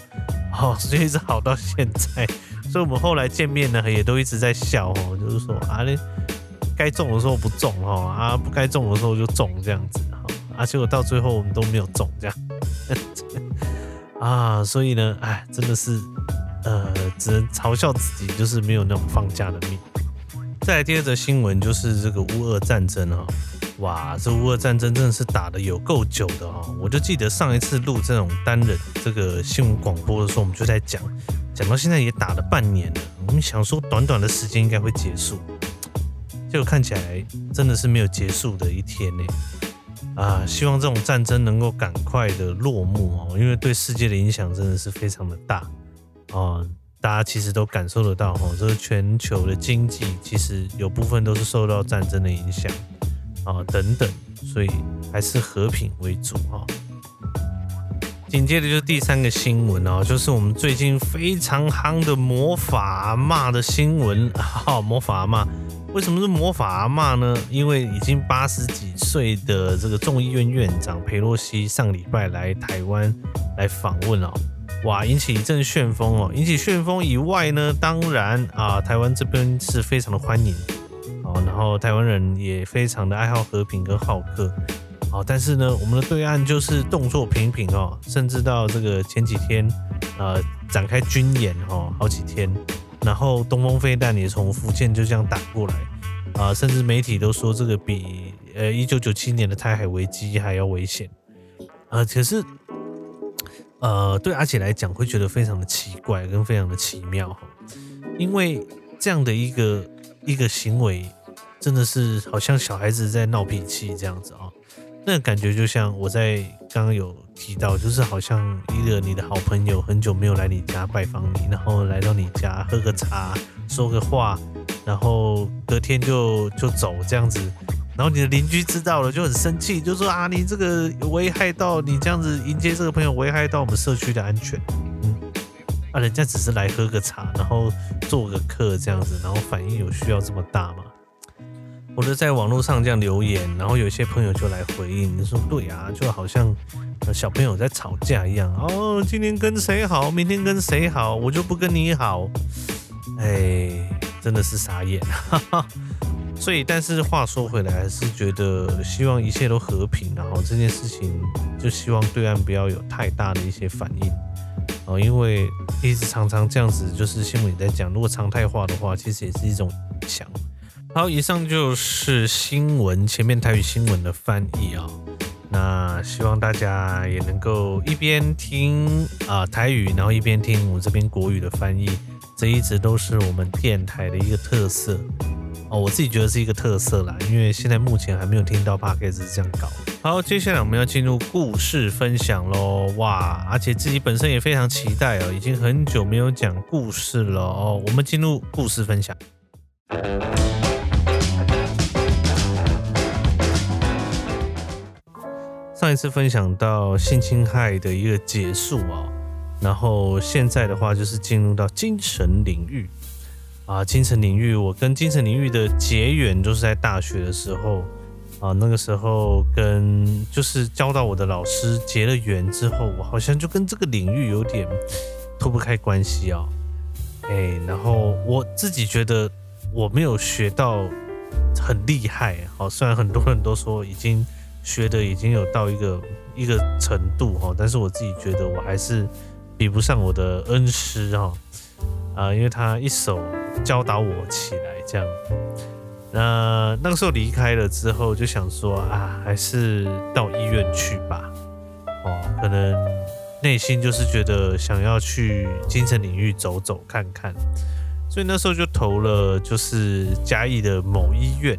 [SPEAKER 2] 好，所以一直好到现在，所以我们后来见面呢，也都一直在笑哦，就是说啊，该中的时候不中哈，啊不该中的时候就中这样子哈，而且我到最后我们都没有中这样，啊，所以呢，哎，真的是呃，只能嘲笑自己，就是没有那种放假的命。再来第二则新闻就是这个乌俄战争哈。哇，这乌俄战争真的是打得有够久的哦！我就记得上一次录这种单人这个新闻广播的时候，我们就在讲，讲到现在也打了半年了。我们想说短短的时间应该会结束，结果看起来真的是没有结束的一天呢。啊，希望这种战争能够赶快的落幕哦，因为对世界的影响真的是非常的大啊！大家其实都感受得到哈，这个全球的经济其实有部分都是受到战争的影响。啊，等等，所以还是和平为主哈。紧接着就是第三个新闻哦，就是我们最近非常夯的魔法骂的新闻。哈，魔法骂，为什么是魔法阿嬷呢？因为已经八十几岁的这个众议院院长裴洛西上礼拜来台湾来访问哦，哇，引起一阵旋风哦。引起旋风以外呢，当然啊，台湾这边是非常的欢迎哦。然后台湾人也非常的爱好和平跟好客，哦，但是呢，我们的对岸就是动作频频哦，甚至到这个前几天，呃，展开军演哦，好几天，然后东风飞弹也从福建就这样打过来，啊，甚至媒体都说这个比呃一九九七年的台海危机还要危险，啊，可是，呃，对阿姐来讲会觉得非常的奇怪跟非常的奇妙哈，因为这样的一个一个行为。真的是好像小孩子在闹脾气这样子啊，那感觉就像我在刚刚有提到，就是好像一个你的好朋友很久没有来你家拜访你，然后来到你家喝个茶，说个话，然后隔天就就走这样子，然后你的邻居知道了就很生气，就说啊，你这个危害到你这样子迎接这个朋友，危害到我们社区的安全，嗯，啊，人家只是来喝个茶，然后做个客这样子，然后反应有需要这么大吗？我就在网络上这样留言，然后有些朋友就来回应，你说对啊，就好像小朋友在吵架一样哦，今天跟谁好，明天跟谁好，我就不跟你好，哎，真的是傻眼，哈哈。所以，但是话说回来，还是觉得希望一切都和平，然后这件事情就希望对岸不要有太大的一些反应哦，因为一直常常这样子，就是新闻也在讲，如果常态化的话，其实也是一种影响。好，以上就是新闻前面台语新闻的翻译啊、哦。那希望大家也能够一边听啊、台语，然后一边听我这边国语的翻译，这一直都是我们电台的一个特色哦。我自己觉得是一个特色啦，因为现在目前还没有听到 Podcast 是这样搞。好，接下来我们要进入故事分享喽。哇，而且自己本身也非常期待哦，已经很久没有讲故事了哦。我们进入故事分享。上一次分享到性侵害的一个结束啊，然后现在的话就是进入到精神领域啊，精神领域，我跟精神领域的结缘就是在大学的时候啊，那个时候跟就是教到我的老师结了缘之后，我好像就跟这个领域有点脱不开关系啊，哎，然后我自己觉得我没有学到很厉害，好，虽然很多人都说已经。学的已经有到一个一个程度哈，但是我自己觉得我还是比不上我的恩师哈啊，因为他一手教导我起来这样。那那个时候离开了之后，就想说啊，还是到医院去吧。哦，可能内心就是觉得想要去精神领域走走看看，所以那时候就投了就是嘉义的某医院，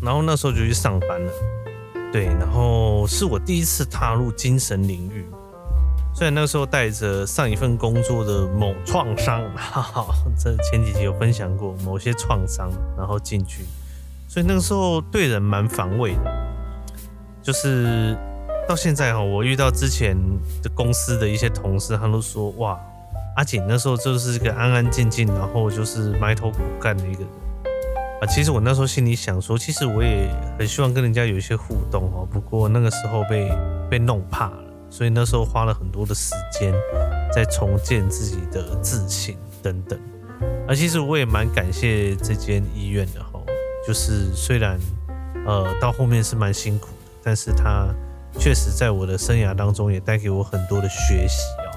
[SPEAKER 2] 然后那时候就去上班了。对，然后是我第一次踏入精神领域，虽然那时候带着上一份工作的某创伤，哈哈，这前几集有分享过某些创伤，然后进去，所以那个时候对人蛮防卫的，就是到现在哈，我遇到之前的公司的一些同事，他都说哇，阿景那时候就是一个安安静静，然后就是埋头苦干的一个人。啊，其实我那时候心里想说，其实我也很希望跟人家有一些互动哦。不过那个时候被被弄怕了，所以那时候花了很多的时间在重建自己的自信等等。而其实我也蛮感谢这间医院的哈，就是虽然呃到后面是蛮辛苦的，但是它确实在我的生涯当中也带给我很多的学习哦，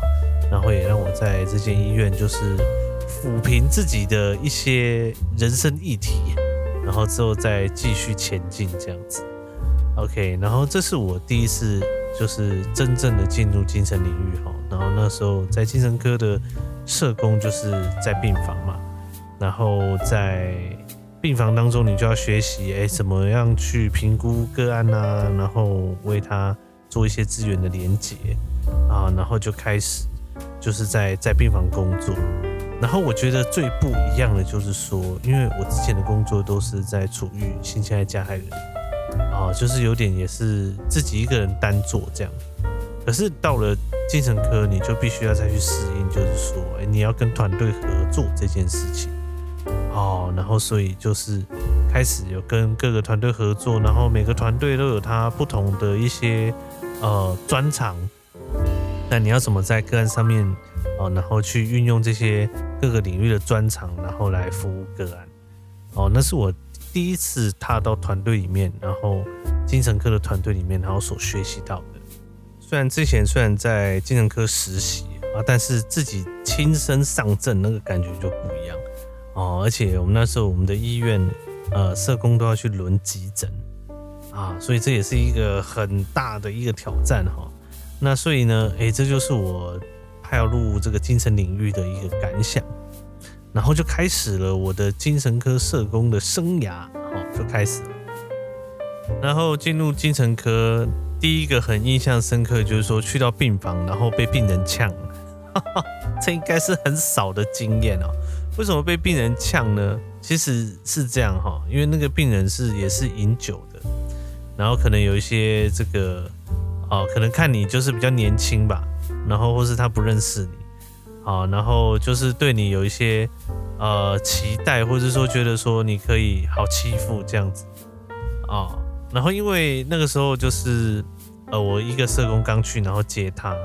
[SPEAKER 2] 然后也让我在这间医院就是抚平自己的一些人生议题，然后之后再继续前进这样子。OK，然后这是我第一次就是真正的进入精神领域哈，然后那时候在精神科的。社工就是在病房嘛，然后在病房当中，你就要学习，哎，怎么样去评估个案啊，然后为他做一些资源的连结啊，然后就开始就是在在病房工作。然后我觉得最不一样的就是说，因为我之前的工作都是在处于性侵害加害人啊，就是有点也是自己一个人单做这样。可是到了精神科，你就必须要再去适应，就是说，哎，你要跟团队合作这件事情，哦，然后所以就是开始有跟各个团队合作，然后每个团队都有他不同的一些呃专长，那你要怎么在个案上面哦，然后去运用这些各个领域的专长，然后来服务个案，哦，那是我第一次踏到团队里面，然后精神科的团队里面，然后所学习到的。虽然之前虽然在精神科实习啊，但是自己亲身上阵那个感觉就不一样哦。而且我们那时候我们的医院呃社工都要去轮急诊啊，所以这也是一个很大的一个挑战哈。那所以呢，诶，这就是我踏入这个精神领域的一个感想，然后就开始了我的精神科社工的生涯，好，就开始了，然后进入精神科。第一个很印象深刻，就是说去到病房，然后被病人呛，这应该是很少的经验哦。为什么被病人呛呢？其实是这样哈，因为那个病人是也是饮酒的，然后可能有一些这个哦，可能看你就是比较年轻吧，然后或是他不认识你，啊，然后就是对你有一些呃期待，或者说觉得说你可以好欺负这样子啊，然后因为那个时候就是。呃，我一个社工刚去，然后接他，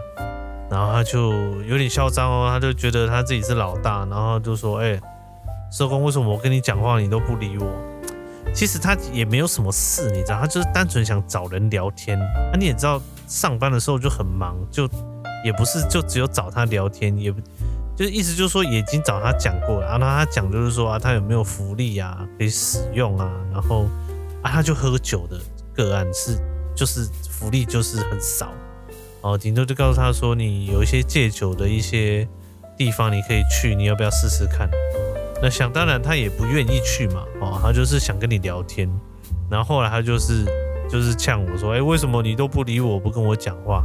[SPEAKER 2] 然后他就有点嚣张哦，他就觉得他自己是老大，然后就说：“哎、社工，为什么我跟你讲话你都不理我？”其实他也没有什么事，你知道，他就是单纯想找人聊天。啊，你也知道，上班的时候就很忙，就也不是就只有找他聊天，也不就是意思就是说，已经找他讲过了，然后他讲就是说啊，他有没有福利啊，可以使用啊，然后啊，他就喝酒的个案是就是。福利就是很少哦，顶多就告诉他说，你有一些戒酒的一些地方你可以去，你要不要试试看？那想当然他也不愿意去嘛，哦，他就是想跟你聊天，然后后来他就是就是呛我说，哎，为什么你都不理我，不跟我讲话？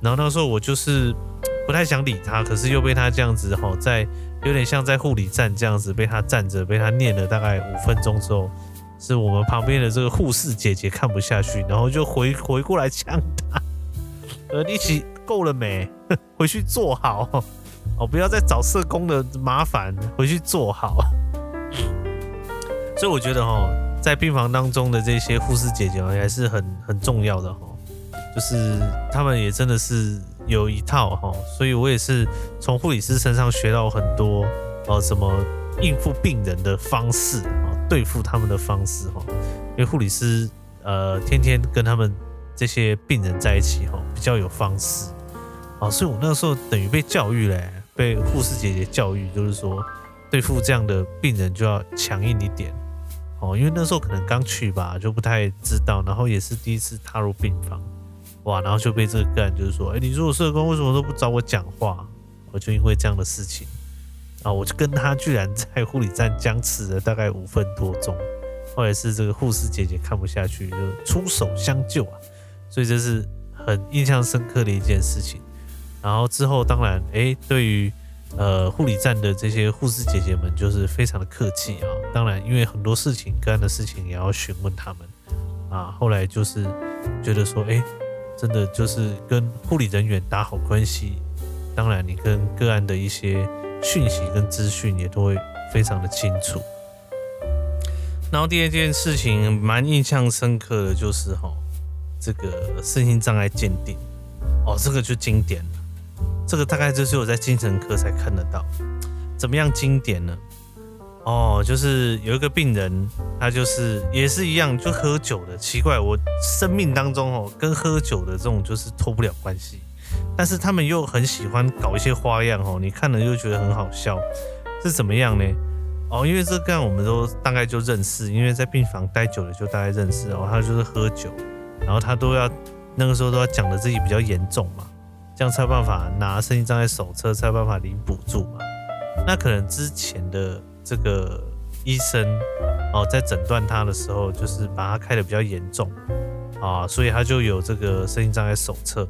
[SPEAKER 2] 然后那时候我就是 不太想理他，可是又被他这样子哈，在有点像在护理站这样子被他站着，被他念了大概五分钟之后。是我们旁边的这个护士姐姐看不下去，然后就回回过来呛他，呃，一起够了没？回去坐好哦，不要再找社工的麻烦，回去坐好。所以我觉得哈，在病房当中的这些护士姐姐还是很很重要的哈，就是他们也真的是有一套哈，所以我也是从护理师身上学到很多呃，怎么应付病人的方式啊。对付他们的方式哈，因为护理师呃天天跟他们这些病人在一起哈，比较有方式啊，所以我那个时候等于被教育嘞，被护士姐姐教育，就是说对付这样的病人就要强硬一点哦，因为那时候可能刚去吧，就不太知道，然后也是第一次踏入病房，哇，然后就被这个个案就是说，哎，你如果社工为什么都不找我讲话？我就因为这样的事情。啊！我就跟他居然在护理站僵持了大概五分多钟，后来是这个护士姐姐看不下去，就出手相救啊！所以这是很印象深刻的一件事情。然后之后当然，哎，对于呃护理站的这些护士姐姐们，就是非常的客气啊。当然，因为很多事情、个案的事情也要询问他们啊。后来就是觉得说，哎，真的就是跟护理人员打好关系。当然，你跟个案的一些。讯息跟资讯也都会非常的清楚。然后第二件事情蛮印象深刻的就是哈，这个身心障碍鉴定哦，这个就经典了。这个大概就是我在精神科才看得到。怎么样经典呢？哦，就是有一个病人，他就是也是一样，就喝酒的。奇怪，我生命当中哦，跟喝酒的这种就是脱不了关系。但是他们又很喜欢搞一些花样哦，你看了就觉得很好笑。是怎么样呢？哦，因为这个我们都大概就认识，因为在病房待久了就大概认识哦。他就是喝酒，然后他都要那个时候都要讲的自己比较严重嘛，这样才有办法拿身心障碍手册，才有办法领补助嘛。那可能之前的。这个医生哦，在诊断他的时候，就是把他开的比较严重啊，所以他就有这个身心障碍手册。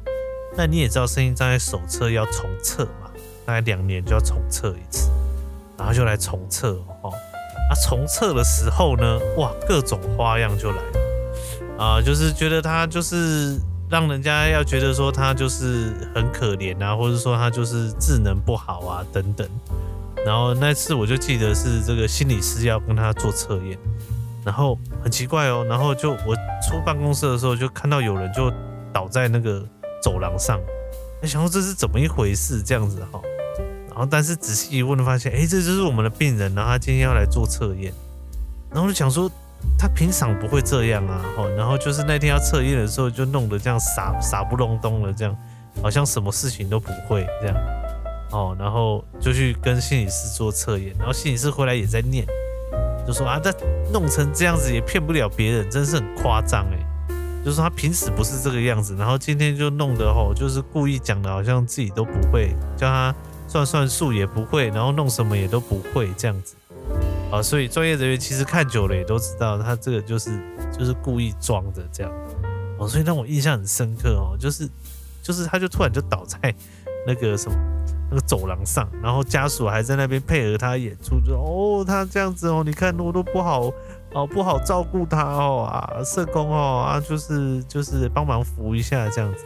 [SPEAKER 2] 那你也知道，身心障碍手册要重测嘛，大概两年就要重测一次，然后就来重测哦。啊，重测的时候呢，哇，各种花样就来了啊，就是觉得他就是让人家要觉得说他就是很可怜啊，或者说他就是智能不好啊等等。然后那次我就记得是这个心理师要跟他做测验，然后很奇怪哦，然后就我出办公室的时候就看到有人就倒在那个走廊上，想说这是怎么一回事？这样子哈，然后但是仔细一问发现，哎，这就是我们的病人，然后他今天要来做测验，然后就想说他平常不会这样啊，哦然后就是那天要测验的时候就弄得这样傻傻不隆咚的这样，好像什么事情都不会这样。哦，然后就去跟心理师做测验，然后心理师回来也在念，就说啊，他弄成这样子也骗不了别人，真是很夸张哎。就是说他平时不是这个样子，然后今天就弄得吼，就是故意讲的好像自己都不会，叫他算算数也不会，然后弄什么也都不会这样子。啊，所以专业人员其实看久了也都知道，他这个就是就是故意装的这样。哦，所以让我印象很深刻哦，就是就是他就突然就倒在那个什么。那个走廊上，然后家属还在那边配合他演出，就哦，他这样子哦，你看我都不好哦，不好照顾他哦啊，社工哦啊，就是就是帮忙扶一下这样子，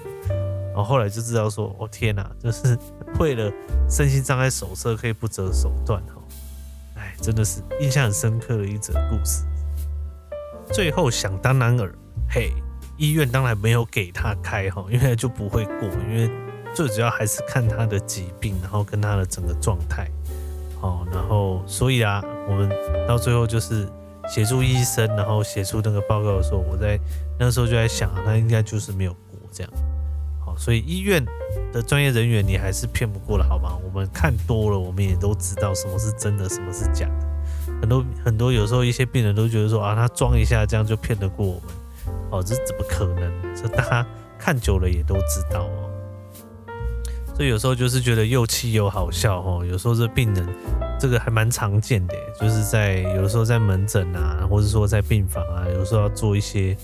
[SPEAKER 2] 然后后来就知道说，哦天哪，就是 为了身心障碍手册可以不择手段哦，真的是印象很深刻的一则故事。最后想当然尔，嘿，医院当然没有给他开哈，因为就不会过，因为。最主要还是看他的疾病，然后跟他的整个状态，好，然后所以啊，我们到最后就是协助医生，然后写出那个报告的时候，我在那个时候就在想，他应该就是没有过这样，所以医院的专业人员你还是骗不过了，好吗？我们看多了，我们也都知道什么是真的，什么是假的。很多很多有时候一些病人都觉得说啊，他装一下这样就骗得过我们，哦，这怎么可能？这大家看久了也都知道哦。所以有时候就是觉得又气又好笑哦。有时候这病人这个还蛮常见的，就是在有时候在门诊啊，或者说在病房啊，有时候要做一些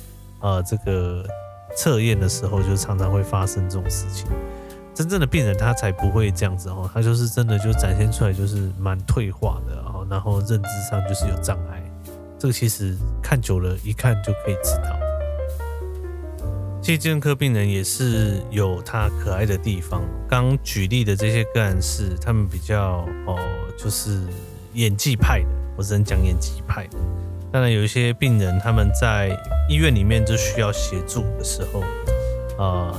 [SPEAKER 2] 呃这个测验的时候，就常常会发生这种事情。真正的病人他才不会这样子哦，他就是真的就展现出来就是蛮退化的哦，然后认知上就是有障碍。这个其实看久了，一看就可以知道。其实精神科病人也是有他可爱的地方。刚举例的这些个案是他们比较哦，就是演技派的，我只能讲演技派的。当然有一些病人他们在医院里面就需要协助的时候，呃，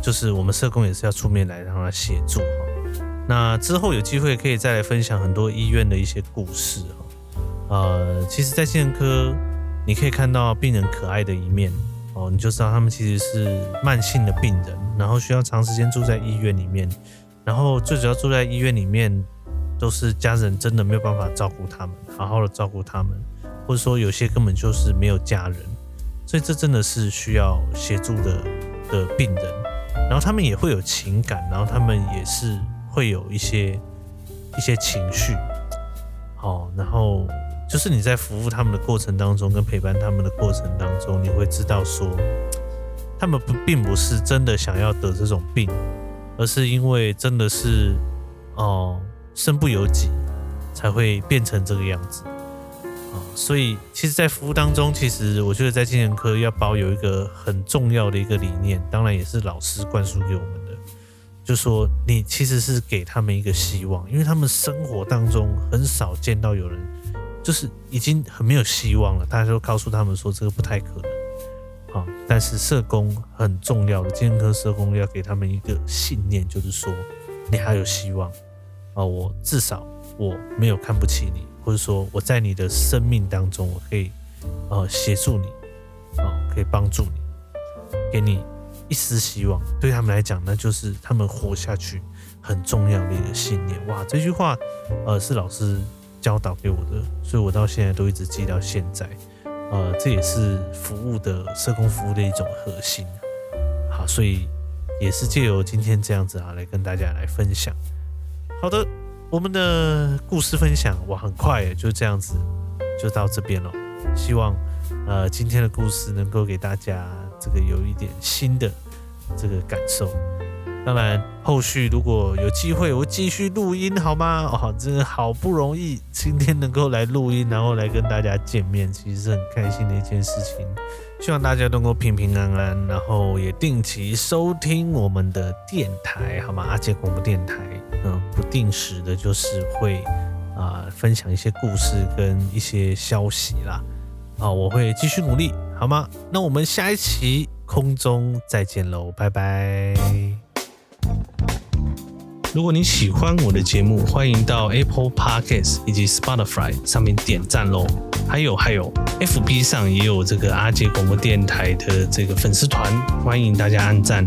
[SPEAKER 2] 就是我们社工也是要出面来让他协助哈。那之后有机会可以再来分享很多医院的一些故事哈。呃，其实，在精神科你可以看到病人可爱的一面。哦，你就知道他们其实是慢性的病人，然后需要长时间住在医院里面，然后最主要住在医院里面，都是家人真的没有办法照顾他们，好好的照顾他们，或者说有些根本就是没有家人，所以这真的是需要协助的的病人，然后他们也会有情感，然后他们也是会有一些一些情绪，好，然后。就是你在服务他们的过程当中，跟陪伴他们的过程当中，你会知道说，他们不并不是真的想要得这种病，而是因为真的是哦身不由己，才会变成这个样子。所以，其实，在服务当中，其实我觉得在精神科要保有一个很重要的一个理念，当然也是老师灌输给我们的，就说你其实是给他们一个希望，因为他们生活当中很少见到有人。就是已经很没有希望了，大家都告诉他们说这个不太可能，啊，但是社工很重要的，精神科社工要给他们一个信念，就是说你还有希望，啊，我至少我没有看不起你，或者说我在你的生命当中，我可以呃协助你，啊、可以帮助你，给你一丝希望。对他们来讲，那就是他们活下去很重要的一个信念。哇，这句话呃是老师教导给我的，所以我到现在都一直记到现在。呃，这也是服务的社工服务的一种核心。好，所以。也是借由今天这样子啊，来跟大家来分享。好的，我们的故事分享哇，很快，就这样子就到这边了。希望呃今天的故事能够给大家这个有一点新的这个感受。当然，后续如果有机会，我会继续录音好吗？哦，真的好不容易，今天能够来录音，然后来跟大家见面，其实是很开心的一件事情。希望大家能够平平安安，然后也定期收听我们的电台，好吗？阿捷广播电台，嗯，不定时的，就是会啊、分享一些故事跟一些消息啦。啊，我会继续努力，好吗？那我们下一期空中再见喽，拜拜。如果你喜欢我的节目，欢迎到 Apple Podcast 以及 Spotify 上面点赞喽。还有还有，FB 上也有这个阿杰广播电台的这个粉丝团，欢迎大家按赞。